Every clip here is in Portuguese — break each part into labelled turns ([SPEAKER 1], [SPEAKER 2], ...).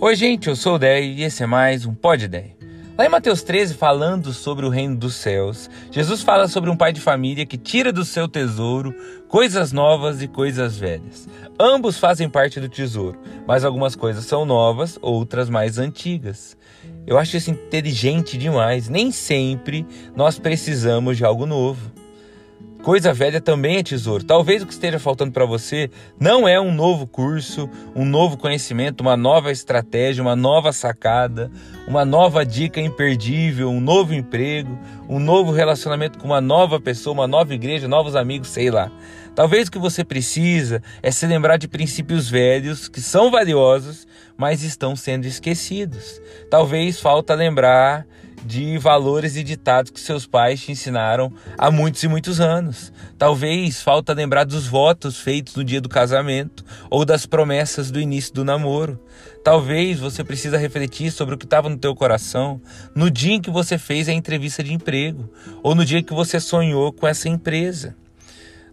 [SPEAKER 1] Oi, gente, eu sou o Dei e esse é mais um Pod Dei. Lá em Mateus 13, falando sobre o reino dos céus, Jesus fala sobre um pai de família que tira do seu tesouro coisas novas e coisas velhas. Ambos fazem parte do tesouro, mas algumas coisas são novas, outras mais antigas. Eu acho isso inteligente demais. Nem sempre nós precisamos de algo novo. Coisa velha também é tesouro. Talvez o que esteja faltando para você não é um novo curso, um novo conhecimento, uma nova estratégia, uma nova sacada, uma nova dica imperdível, um novo emprego, um novo relacionamento com uma nova pessoa, uma nova igreja, novos amigos, sei lá. Talvez o que você precisa é se lembrar de princípios velhos que são valiosos, mas estão sendo esquecidos. Talvez falta lembrar de valores e ditados que seus pais te ensinaram há muitos e muitos anos. Talvez falta lembrar dos votos feitos no dia do casamento ou das promessas do início do namoro. Talvez você precisa refletir sobre o que estava no teu coração no dia em que você fez a entrevista de emprego ou no dia que você sonhou com essa empresa.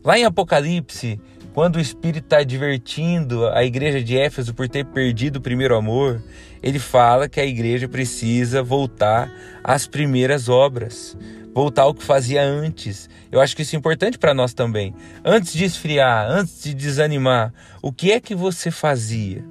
[SPEAKER 1] Lá em Apocalipse, quando o Espírito está advertindo a igreja de Éfeso por ter perdido o primeiro amor, ele fala que a igreja precisa voltar às primeiras obras, voltar ao que fazia antes. Eu acho que isso é importante para nós também. Antes de esfriar, antes de desanimar, o que é que você fazia?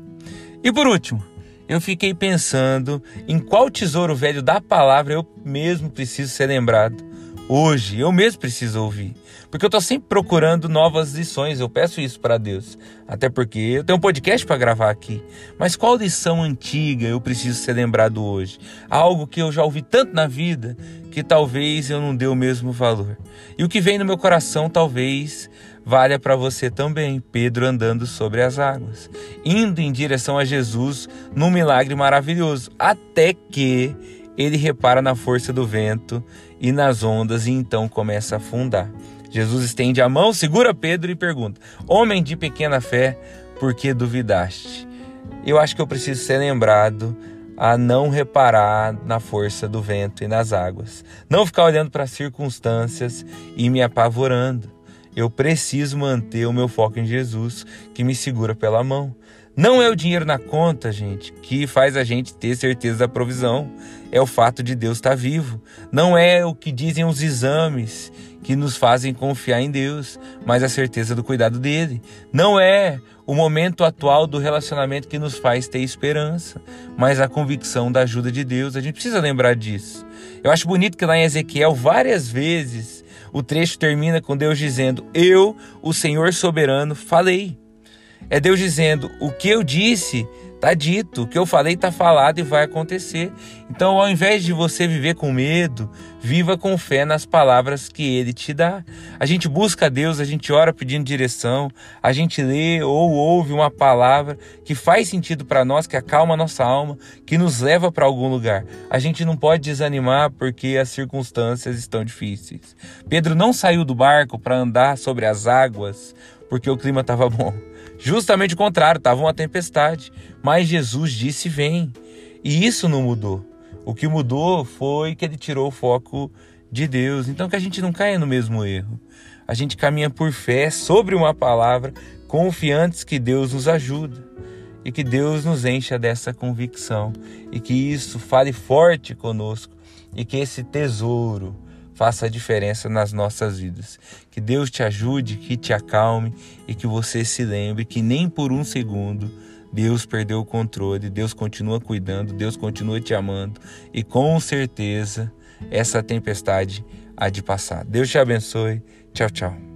[SPEAKER 1] E por último, eu fiquei pensando em qual tesouro velho da palavra eu mesmo preciso ser lembrado hoje, eu mesmo preciso ouvir. Porque eu estou sempre procurando novas lições, eu peço isso para Deus. Até porque eu tenho um podcast para gravar aqui. Mas qual lição antiga eu preciso ser lembrado hoje? Algo que eu já ouvi tanto na vida que talvez eu não dê o mesmo valor. E o que vem no meu coração talvez valha para você também. Pedro andando sobre as águas, indo em direção a Jesus num milagre maravilhoso, até que ele repara na força do vento e nas ondas e então começa a afundar. Jesus estende a mão, segura Pedro e pergunta: Homem de pequena fé, por que duvidaste? Eu acho que eu preciso ser lembrado a não reparar na força do vento e nas águas, não ficar olhando para as circunstâncias e me apavorando. Eu preciso manter o meu foco em Jesus, que me segura pela mão. Não é o dinheiro na conta, gente, que faz a gente ter certeza da provisão. É o fato de Deus estar vivo. Não é o que dizem os exames que nos fazem confiar em Deus, mas a certeza do cuidado dele. Não é o momento atual do relacionamento que nos faz ter esperança, mas a convicção da ajuda de Deus. A gente precisa lembrar disso. Eu acho bonito que lá em Ezequiel, várias vezes, o trecho termina com Deus dizendo: Eu, o Senhor soberano, falei. É Deus dizendo: o que eu disse está dito, o que eu falei está falado e vai acontecer. Então, ao invés de você viver com medo, viva com fé nas palavras que Ele te dá. A gente busca a Deus, a gente ora pedindo direção, a gente lê ou ouve uma palavra que faz sentido para nós, que acalma nossa alma, que nos leva para algum lugar. A gente não pode desanimar porque as circunstâncias estão difíceis. Pedro não saiu do barco para andar sobre as águas porque o clima estava bom. Justamente o contrário, estava uma tempestade. Mas Jesus disse: Vem. E isso não mudou. O que mudou foi que ele tirou o foco de Deus. Então que a gente não caia no mesmo erro. A gente caminha por fé sobre uma palavra, confiantes que Deus nos ajuda e que Deus nos encha dessa convicção e que isso fale forte conosco e que esse tesouro faça a diferença nas nossas vidas. Que Deus te ajude, que te acalme e que você se lembre que nem por um segundo Deus perdeu o controle, Deus continua cuidando, Deus continua te amando e com certeza essa tempestade há de passar. Deus te abençoe. Tchau, tchau.